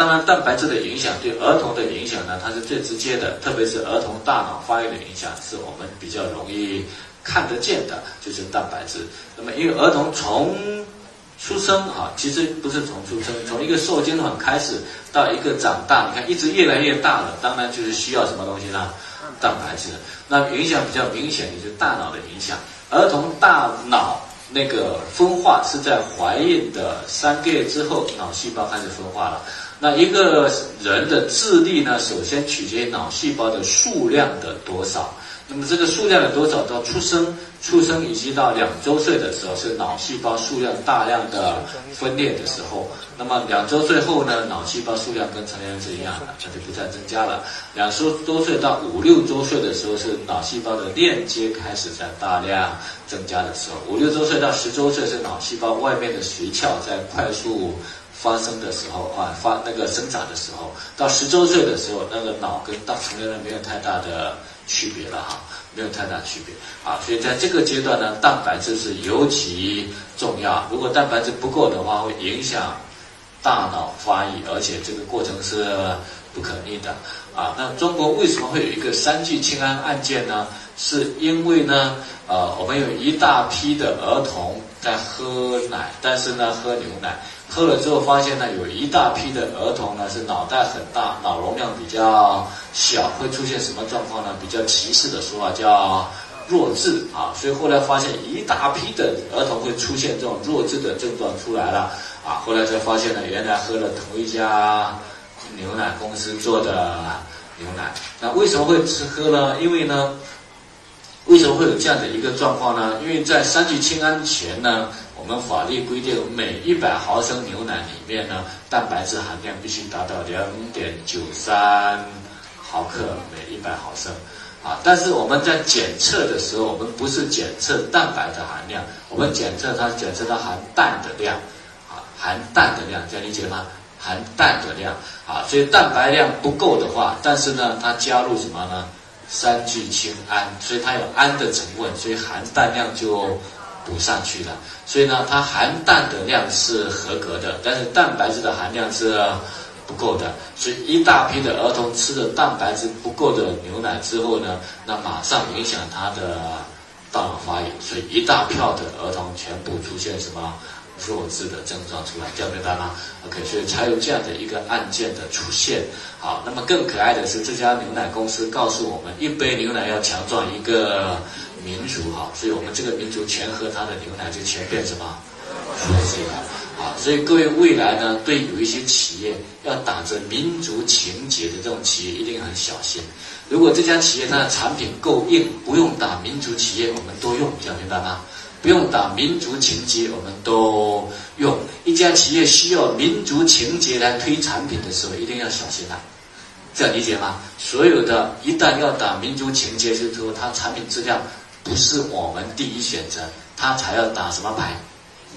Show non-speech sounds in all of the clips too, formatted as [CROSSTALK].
当然，蛋白质的影响对儿童的影响呢，它是最直接的，特别是儿童大脑发育的影响，是我们比较容易看得见的，就是蛋白质。那么，因为儿童从出生啊，其实不是从出生，从一个受精卵开始到一个长大，你看一直越来越大了，当然就是需要什么东西呢？蛋白质。那影响比较明显的就是大脑的影响，儿童大脑。那个分化是在怀孕的三个月之后，脑细胞开始分化了。那一个人的智力呢，首先取决于脑细胞的数量的多少。那么这个数量的多少，到出生、出生以及到两周岁的时候，是脑细胞数量大量的分裂的时候。那么两周岁后呢，脑细胞数量跟成年人是一样的，它就不再增加了。两周多岁到五六周岁的时候，是脑细胞的链接开始在大量增加的时候。五六周岁到十周岁是脑细胞外面的髓鞘在快速发生的时候啊，发那个生长的时候。到十周岁的时候，那个脑跟大成年人没有太大的。区别了哈，没有太大区别啊，所以在这个阶段呢，蛋白质是尤其重要。如果蛋白质不够的话，会影响大脑发育，而且这个过程是不可逆的啊。那中国为什么会有一个三聚氰胺案件呢？是因为呢，呃，我们有一大批的儿童在喝奶，但是呢，喝牛奶。喝了之后发现呢，有一大批的儿童呢是脑袋很大，脑容量比较小，会出现什么状况呢？比较歧视的说法叫弱智啊，所以后来发现一大批的儿童会出现这种弱智的症状出来了啊，后来才发现呢，原来喝了同一家牛奶公司做的牛奶，那为什么会吃喝呢？因为呢，为什么会有这样的一个状况呢？因为在三聚氰胺前呢。我们法律规定，每一百毫升牛奶里面呢，蛋白质含量必须达到两点九三毫克每一百毫升，啊，但是我们在检测的时候，我们不是检测蛋白的含量，我们检测它检测它含氮的量，啊，含氮的量，这样理解吗？含氮的量，啊，所以蛋白量不够的话，但是呢，它加入什么呢？三聚氰胺，所以它有氨的成分，所以含氮量就。补上去了，所以呢，它含氮的量是合格的，但是蛋白质的含量是不够的。所以一大批的儿童吃了蛋白质不够的牛奶之后呢，那马上影响他的大脑发育，所以一大票的儿童全部出现什么弱智的症状出来，这样明白吗？OK，所以才有这样的一个案件的出现。好，那么更可爱的是，这家牛奶公司告诉我们，一杯牛奶要强壮一个。民族哈，所以我们这个民族全喝它的牛奶，就全变什么？弱智了啊！所以各位未来呢，对有一些企业要打着民族情节的这种企业，一定很小心。如果这家企业它的产品够硬，不用打民族企业，我们都用，这样明白吗？不用打民族情节，我们都用。一家企业需要民族情节来推产品的时候，一定要小心啊！这样理解吗？所有的一旦要打民族情节，就是说它产品质量。不是我们第一选择，他才要打什么牌？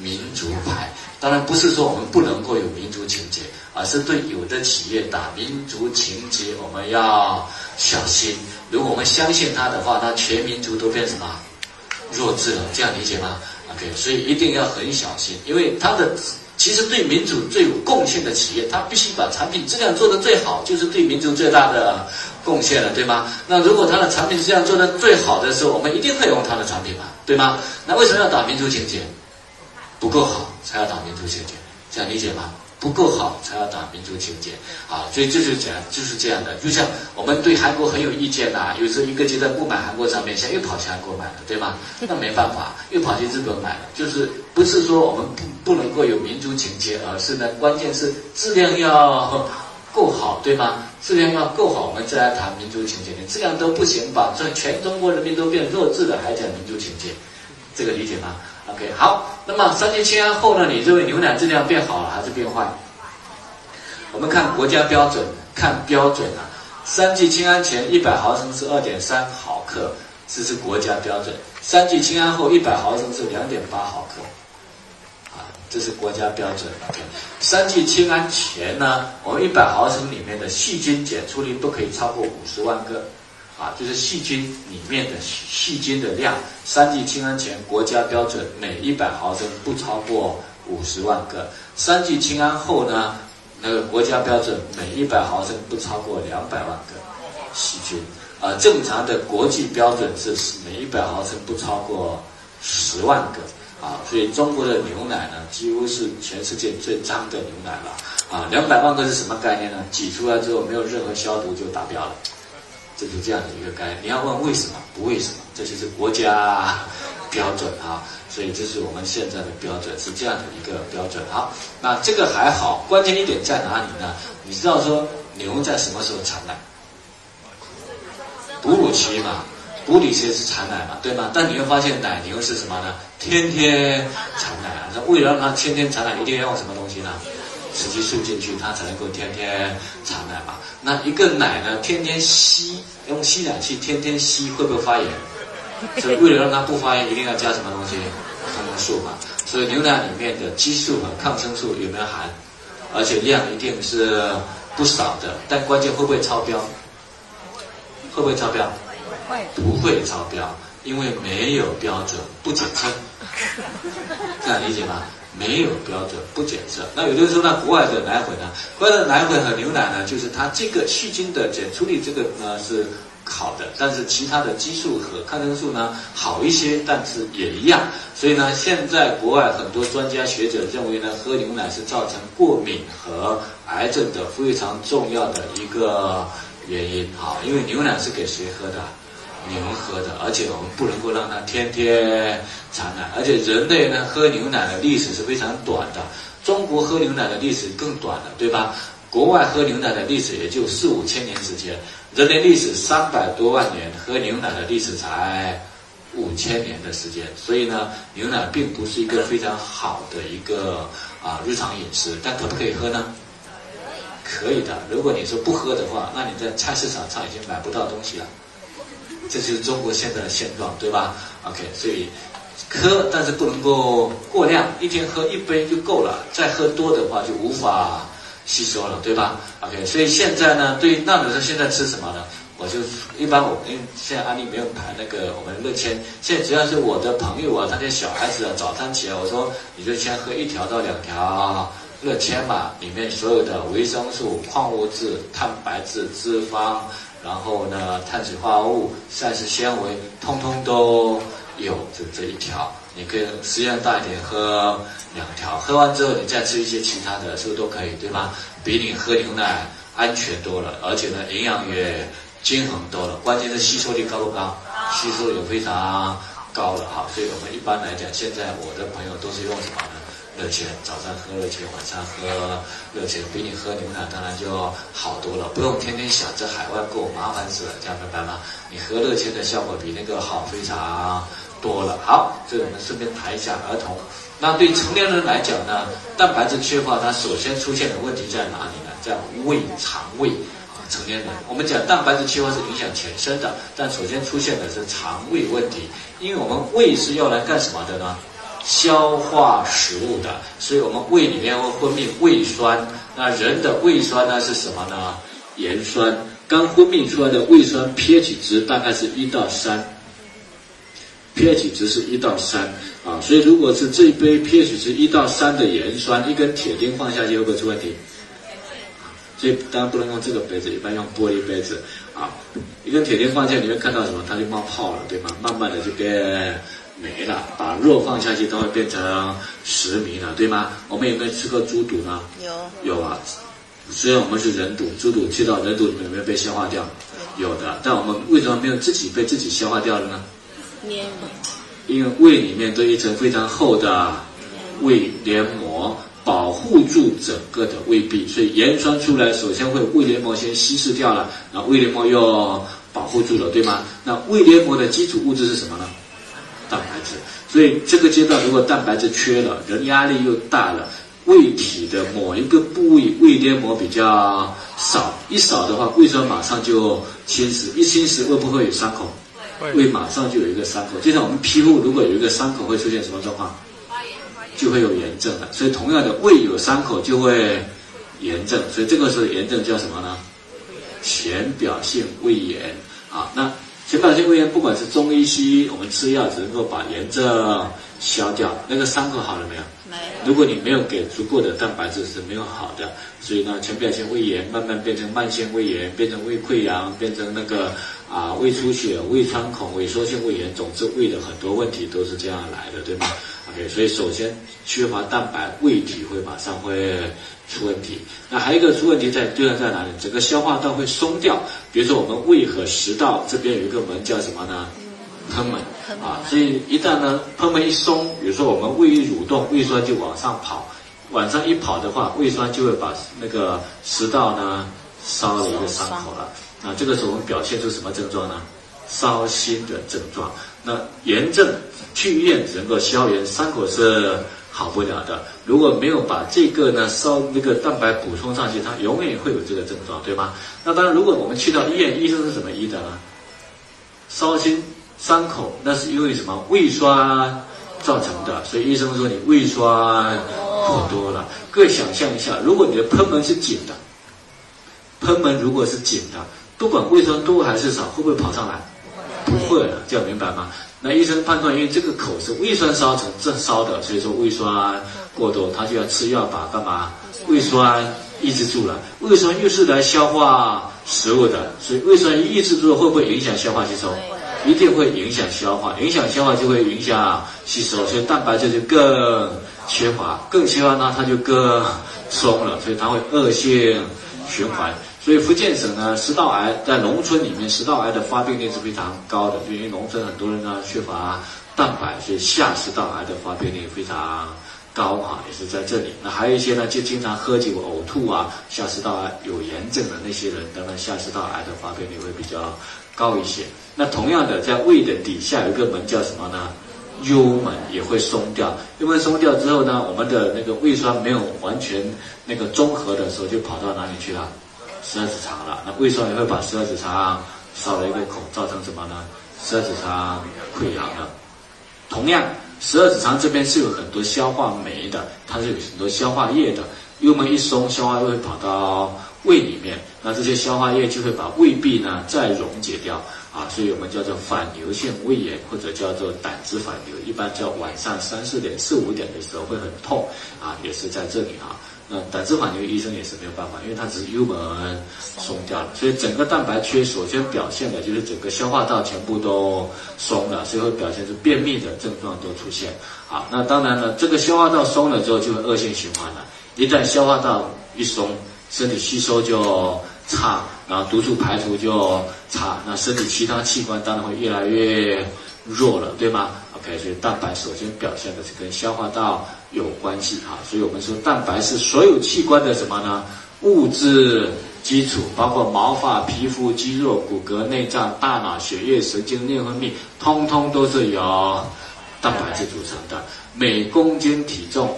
民族牌。当然不是说我们不能够有民族情节，而是对有的企业打民族情节，我们要小心。如果我们相信他的话，那全民族都变什么弱智了？这样理解吗？OK，所以一定要很小心，因为他的。其实对民主最有贡献的企业，他必须把产品质量做得最好，就是对民族最大的贡献了，对吗？那如果它的产品质量做得最好的时候，我们一定会用它的产品嘛，对吗？那为什么要打民族情节？不够好才要打民族情节，这样理解吗？不够好才要打民族情节啊，所以这就是样，就是这样的。就像我们对韩国很有意见呐，有时候一个阶段不买韩国产品，现在又跑去韩国买了，对吗？那没办法，又跑去日本买了。就是不是说我们不不能够有民族情节，而是呢，关键是质量要够好，对吗？质量要够好，我们再来谈民族情结。你质量都不行，把这全中国人民都变弱智了，还讲民族情结，这个理解吗？OK，好，那么三聚氰胺后呢？你认为牛奶质量变好了还是变坏？我们看国家标准，看标准啊。三聚氰胺前一百毫升是二点三毫克，这是国家标准。三聚氰胺后一百毫升是两点八毫克，这是国家标准。三聚氰胺前呢，我们一百毫升里面的细菌检出率不可以超过五十万个。啊，就是细菌里面的细菌的量，三聚氰胺前国家标准每一百毫升不超过五十万个，三聚氰胺后呢，那个国家标准每一百毫升不超过两百万个细菌，啊，正常的国际标准是每一百毫升不超过十万个，啊，所以中国的牛奶呢，几乎是全世界最脏的牛奶了，啊，两百万个是什么概念呢？挤出来之后没有任何消毒就达标了，这是这样的一个概念。你要问为什么？不为什么，这就是国家 [LAUGHS] 标准啊。所以这是我们现在的标准，是这样的一个标准。好，那这个还好，关键一点在哪里呢？你知道说牛在什么时候产奶？哺乳期嘛，哺乳期是产奶嘛，对吗？但你会发现奶牛是什么呢？天天产奶啊！那为了让它天天产奶，一定要用什么东西呢？雌激素进去，它才能够天天产奶嘛。那一个奶呢，天天吸，用吸奶器天天吸，会不会发炎？所以为了让它不发炎，一定要加什么东西？抗生素嘛。所以牛奶里面的激素和抗生素有没有含？而且量一定是不少的。但关键会不会超标？会不会超标？不会超标，因为没有标准，不检测。[LAUGHS] 这样理解吗？没有标准，不检测。那有的人说，那国外的奶粉呢？国外的奶粉和牛奶呢，就是它这个细菌的检出率，这个呢是。好的，但是其他的激素和抗生素呢好一些，但是也一样。所以呢，现在国外很多专家学者认为呢，喝牛奶是造成过敏和癌症的非常重要的一个原因。好，因为牛奶是给谁喝的？牛喝的，而且我们不能够让它天天产奶。而且人类呢，喝牛奶的历史是非常短的，中国喝牛奶的历史更短了，对吧？国外喝牛奶的历史也就四五千年时间。人类历史三百多万年，喝牛奶的历史才五千年的时间，所以呢，牛奶并不是一个非常好的一个啊日常饮食，但可不可以喝呢？可以的。如果你说不喝的话，那你在菜市场上已经买不到东西了。这就是中国现在的现状，对吧？OK，所以喝，但是不能够过量，一天喝一杯就够了，再喝多的话就无法。吸收了，对吧？OK，所以现在呢，对那你说现在吃什么呢？我就一般我因为现在安利没有排那个我们乐千，现在只要是我的朋友啊，他家小孩子啊，早餐起来我说你就先喝一条到两条乐千嘛，里面所有的维生素、矿物质、蛋白质、脂肪，然后呢碳水化合物、膳食纤维，通通都有这这一条。你可以食量大一点，喝两条，喝完之后你再吃一些其他的，是不是都可以，对吗？比你喝牛奶安全多了，而且呢营养也均衡多了，关键是吸收率高不高？吸收也非常高了哈。所以我们一般来讲，现在我的朋友都是用什么呢？热钱，早上喝热钱，晚上喝热钱，比你喝牛奶当然就好多了，不用天天想着海外购，麻烦死了，这样明白吗？你喝热钱的效果比那个好非常。多了，好，这我们顺便谈一下儿童。那对成年人来讲呢，蛋白质缺乏，它首先出现的问题在哪里呢？在胃肠胃啊，成年人，我们讲蛋白质缺乏是影响全身的，但首先出现的是肠胃问题，因为我们胃是要来干什么的呢？消化食物的，所以我们胃里面会分泌胃酸。那人的胃酸呢是什么呢？盐酸，刚分泌出来的胃酸 pH 值大概是一到三。pH 值是一到三啊，所以如果是这一杯 pH 值一到三的盐酸，一根铁钉放下去会不会出问题？所以当然不能用这个杯子，一般用玻璃杯子啊。一根铁钉放下去，你会看到什么？它就冒泡了，对吗？慢慢的就变没了。把肉放下去，都会变成石糜了，对吗？我们有没有吃过猪肚呢？有。有啊，虽然我们是人肚，猪肚吃到人肚里面有没有被消化掉？有的。但我们为什么没有自己被自己消化掉了呢？因为胃里面都一层非常厚的胃黏膜保护住整个的胃壁，所以盐酸出来首先会胃黏膜先稀释掉了，然后胃黏膜又保护住了，对吗？那胃黏膜的基础物质是什么呢？蛋白质。所以这个阶段如果蛋白质缺了，人压力又大了，胃体的某一个部位胃黏膜比较少，一少的话，胃酸马上就侵蚀，一侵蚀会不会有伤口？胃马上就有一个伤口，就像我们皮肤如果有一个伤口，会出现什么状况？就会有炎症了。所以同样的，胃有伤口就会炎症。所以这个时候炎症叫什么呢？浅表性胃炎啊。那浅表性胃炎不管是中医西医，我们吃药只能够把炎症消掉，那个伤口好了没有？没有。如果你没有给足够的蛋白质是没有好的，所以呢，浅表性胃炎慢慢变成慢性胃炎，变成胃溃疡，变成那个啊胃出血、胃穿孔、萎缩性胃炎，总之胃的很多问题都是这样来的，对吗？OK，所以首先缺乏蛋白，胃体会马上会出问题。那还有一个出问题在对象在哪里？整个消化道会松掉。比如说我们胃和食道这边有一个门叫什么呢？贲门啊，所以一旦呢贲门一松，比如说我们胃一蠕动，胃酸就往上跑，往上一跑的话，胃酸就会把那个食道呢烧了一个伤口了。那这个时候我们表现出什么症状呢？烧心的症状。那炎症去医院只能够消炎，伤口是好不了的。如果没有把这个呢烧那个蛋白补充上去，它永远会有这个症状，对吗？那当然，如果我们去到医院，医生是怎么医的呢？烧心。伤口那是因为什么胃酸造成的，所以医生说你胃酸过多了。各位想象一下，如果你的贲门是紧的，贲门如果是紧的，不管胃酸多还是少，会不会跑上来？不会了，这样明白吗？那医生判断，因为这个口是胃酸烧成正烧的，所以说胃酸过多，他就要吃药把干嘛？胃酸抑制住了。胃酸又是来消化食物的，所以胃酸抑制住了，会不会影响消化吸收？一定会影响消化，影响消化就会影响吸收，所以蛋白质就更缺乏，更缺乏呢，它就更松了，所以它会恶性循环。所以福建省呢，食道癌在农村里面，食道癌的发病率是非常高的，因为农村很多人呢缺乏蛋白，所以下食道癌的发病率非常高啊，也是在这里。那还有一些呢，就经常喝酒呕吐啊，下食道癌有炎症的那些人，当然下食道癌的发病率会比较。高一些。那同样的，在胃的底下有一个门叫什么呢？幽门也会松掉。幽门松掉之后呢，我们的那个胃酸没有完全那个中和的时候，就跑到哪里去了？十二指肠了。那胃酸也会把十二指肠烧了一个孔，造成什么呢？十二指肠溃疡了。同样，十二指肠这边是有很多消化酶的，它是有很多消化液的。幽门一松，消化液会跑到。胃里面，那这些消化液就会把胃壁呢再溶解掉啊，所以我们叫做反流性胃炎或者叫做胆汁反流，一般叫晚上三四点、四五点的时候会很痛啊，也是在这里啊。胆汁反流医生也是没有办法，因为它只是幽门松掉了，所以整个蛋白缺首先表现的就是整个消化道全部都松了，所以会表现出便秘的症状都出现啊。那当然了，这个消化道松了之后就会恶性循环了，一旦消化道一松。身体吸收就差，然后毒素排除就差，那身体其他器官当然会越来越弱了，对吗？OK，所以蛋白首先表现的是跟消化道有关系哈，所以我们说蛋白是所有器官的什么呢？物质基础，包括毛发、皮肤、肌肉、骨骼、内脏、大脑、血液、神经、内分泌，通通都是由蛋白质组成的。每公斤体重。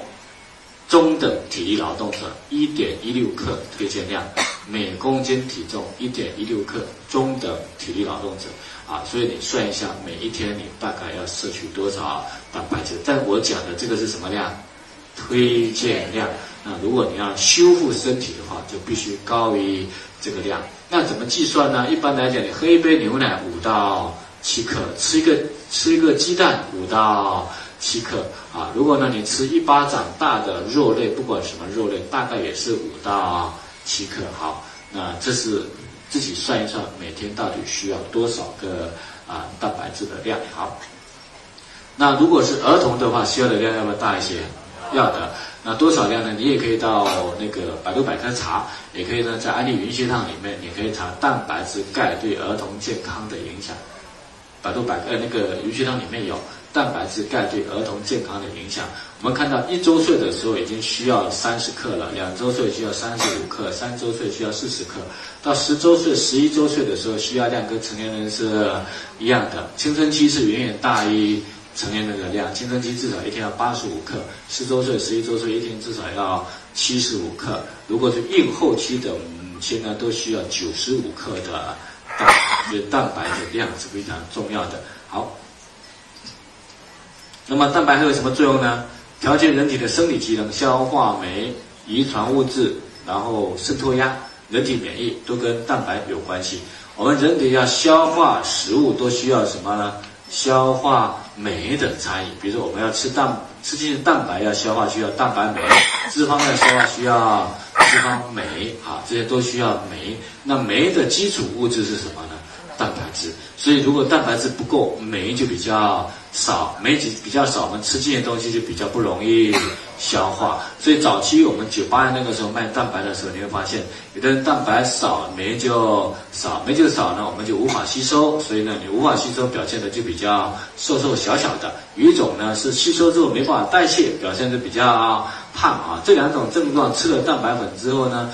中等体力劳动者一点一六克推荐量，每公斤体重一点一六克，中等体力劳动者啊，所以你算一下，每一天你大概要摄取多少蛋白质？但我讲的这个是什么量？推荐量。那如果你要修复身体的话，就必须高于这个量。那怎么计算呢？一般来讲，你喝一杯牛奶五到七克，吃一个吃一个鸡蛋五到。七克啊，如果呢你吃一巴掌大的肉类，不管什么肉类，大概也是五到七克。好，那这是自己算一算，每天到底需要多少个啊蛋白质的量？好，那如果是儿童的话，需要的量要不要大一些？要的。那多少量呢？你也可以到那个百度百科查，也可以呢在安利云学堂里面，你可以查蛋白质钙对儿童健康的影响。百度百呃那个云学堂里面有。蛋白质钙对儿童健康的影响，我们看到一周岁的时候已经需要三十克了，两周岁需要三十五克，三周岁需要四十克，到十周岁、十一周岁的时候需要量跟成年人是一样的。青春期是远远大于成年人的量，青春期至少一天要八十五克，十周岁、十一周岁一天至少要七十五克。如果是孕后期的母亲呢，都需要九十五克的蛋，所以蛋白的量是非常重要的。好。那么蛋白还有什么作用呢？调节人体的生理机能，消化酶、遗传物质，然后渗透压，人体免疫都跟蛋白有关系。我们人体要消化食物，都需要什么呢？消化酶的差异。比如说，我们要吃蛋，吃进去蛋白要消化需要蛋白酶，脂肪要消化需要脂肪酶啊，这些都需要酶。那酶的基础物质是什么呢？蛋白质。所以，如果蛋白质不够，酶就比较少，酶比比较少，我们吃进去东西就比较不容易。[COUGHS] 消化，所以早期我们九八年那个时候卖蛋白的时候，你会发现有的人蛋白少，酶就少，酶就少呢，我们就无法吸收，所以呢，你无法吸收，表现的就比较瘦瘦小小的。有一种呢是吸收之后没办法代谢，表现的比较胖啊。这两种症状吃了蛋白粉之后呢。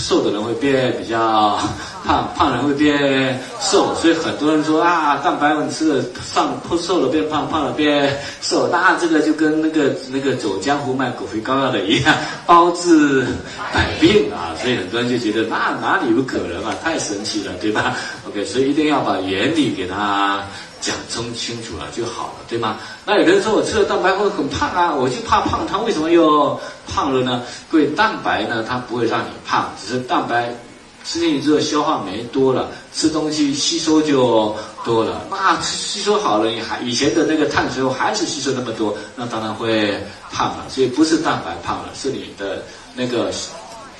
瘦的人会变比较 [LAUGHS] 胖，胖人会变瘦，所以很多人说啊，蛋白粉吃了上瘦了变胖，胖了变瘦，那这个就跟那个那个走江湖卖狗皮膏药的一样，[LAUGHS] 包治百病啊，所以很多人就觉得那哪里有可能啊，太神奇了，对吧？OK，所以一定要把原理给他。讲清清楚了就好了，对吗？那有人说我吃了蛋白会很胖啊，我就怕胖，他为什么又胖了呢？各位，蛋白呢，它不会让你胖，只是蛋白吃进去之后消化酶多了，吃东西吸收就多了。那吸收好了，你还以前的那个碳水还是吸收那么多，那当然会胖了。所以不是蛋白胖了，是你的那个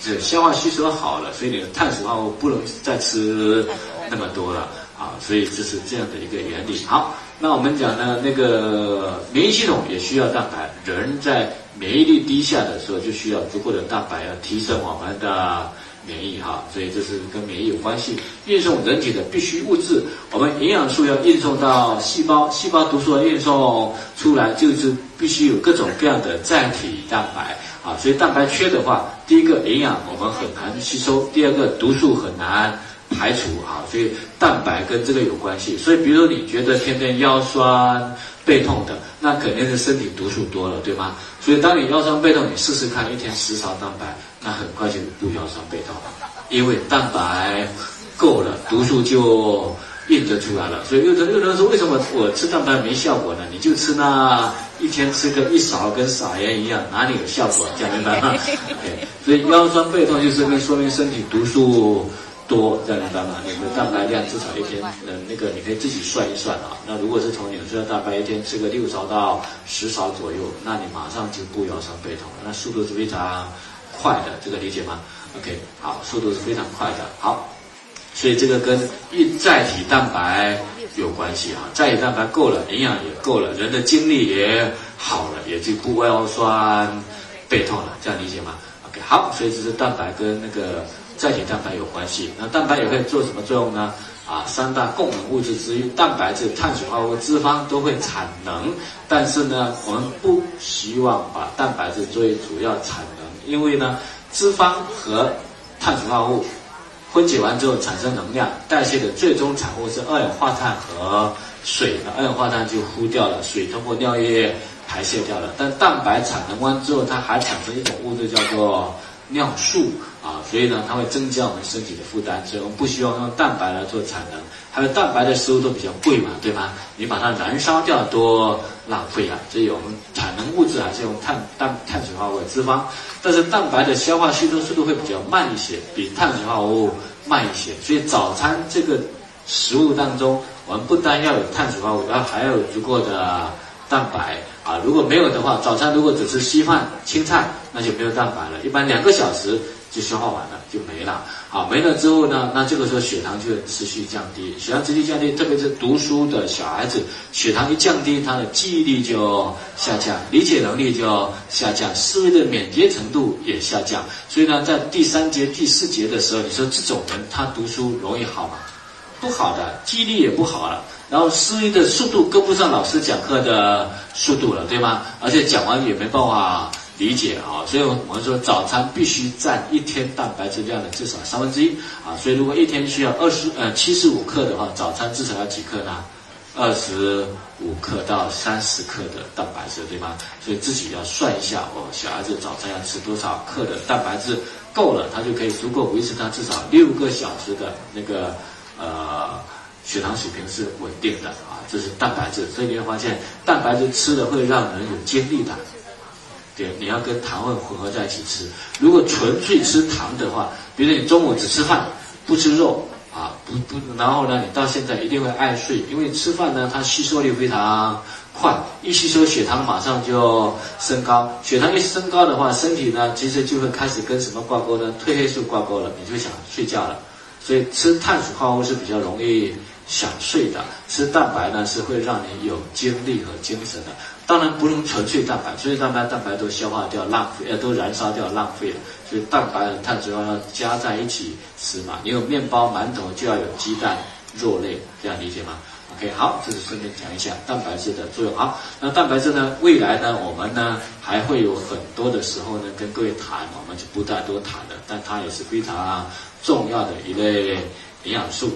这消化吸收好了，所以你的碳水化合物不能再吃那么多了。啊，所以这是这样的一个原理。好，那我们讲呢，那个免疫系统也需要蛋白。人在免疫力低下的时候，就需要足够的蛋白，要提升我们的免疫哈。所以这是跟免疫有关系。运送人体的必需物质，我们营养素要运送到细胞，细胞毒素要运送出来，就是必须有各种各样的载体蛋白啊。所以蛋白缺的话，第一个营养我们很难吸收，第二个毒素很难。排除啊，所以蛋白跟这个有关系。所以，比如说你觉得天天腰酸背痛的，那肯定是身体毒素多了，对吗？所以，当你腰酸背痛，你试试看，一天十勺蛋白，那很快就不腰酸背痛了，因为蛋白够了，毒素就印得出来了。所以，有的有人说，为什么我吃蛋白没效果呢？你就吃那一天吃个一勺，跟撒盐一样，哪里有效果？讲明白吗？所以腰酸背痛就是说明身体毒素。多这样明白吗？你的蛋白量至少一天，嗯，那个你可以自己算一算啊。那如果是从纽崔蛋白一天吃个六勺到十勺左右，那你马上就不腰酸背痛了，那速度是非常快的，这个理解吗？OK，好，速度是非常快的。好，所以这个跟一载体蛋白有关系啊，载体蛋白够了，营养也够了，人的精力也好了，也就不腰酸背痛了，这样理解吗？OK，好，所以这是蛋白跟那个。载体蛋白有关系，那蛋白也会做什么作用呢？啊，三大供能物质之一，蛋白质、碳水化合物、脂肪都会产能，但是呢，我们不希望把蛋白质作为主要产能，因为呢，脂肪和碳水化合物分解完之后产生能量，代谢的最终产物是二氧化碳和水，二氧化碳就呼掉了，水通过尿液排泄掉了，但蛋白产能完之后，它还产生一种物质叫做。尿素啊，所以呢，它会增加我们身体的负担，所以我们不希望用蛋白来做产能。还有蛋白的食物都比较贵嘛，对吗？你把它燃烧掉多浪费啊！所以我们产能物质还是用碳、碳、碳水化合物、脂肪。但是蛋白的消化吸收速度会比较慢一些，比碳水化合物慢一些。所以早餐这个食物当中，我们不单要有碳水化合物，要还要有足够的蛋白。啊，如果没有的话，早餐如果只吃稀饭、青菜，那就没有蛋白了。一般两个小时就消化完了，就没了。好，没了之后呢，那这个时候血糖就会持续降低，血糖持续降低，特别是读书的小孩子，血糖一降低，他的记忆力就下降，理解能力就下降，思维的敏捷程度也下降。所以呢，在第三节、第四节的时候，你说这种人他读书容易好吗？不好的，记忆力也不好了。然后思维的速度跟不上老师讲课的速度了，对吗？而且讲完也没办法理解啊，所以我们说早餐必须占一天蛋白质量的至少三分之一啊。所以如果一天需要二十呃七十五克的话，早餐至少要几克呢？二十五克到三十克的蛋白质，对吗？所以自己要算一下哦，小孩子早餐要吃多少克的蛋白质够了，他就可以足够维持他至少六个小时的那个呃。血糖水平是稳定的啊，这是蛋白质，所以你会发现蛋白质吃了会让人有精力的，对，你要跟糖分混合在一起吃。如果纯粹吃糖的话，比如说你中午只吃饭，不吃肉啊，不不，然后呢，你到现在一定会爱睡，因为吃饭呢，它吸收率非常快，一吸收血糖马上就升高，血糖一升高的话，身体呢其实就会开始跟什么挂钩呢？褪黑素挂钩了，你就想睡觉了。所以吃碳水化合物是比较容易想睡的，吃蛋白呢是会让你有精力和精神的。当然不能纯粹蛋白，纯粹蛋白蛋白都消化掉浪费，呃都燃烧掉浪费了。所以蛋白和碳水要加在一起吃嘛。你有面包、馒头就要有鸡蛋、肉类，这样理解吗？OK，好，这是顺便讲一下蛋白质的作用。好，那蛋白质呢，未来呢，我们呢还会有很多的时候呢跟各位谈，我们就不再多谈了。但它也是非常重要的一类营养素。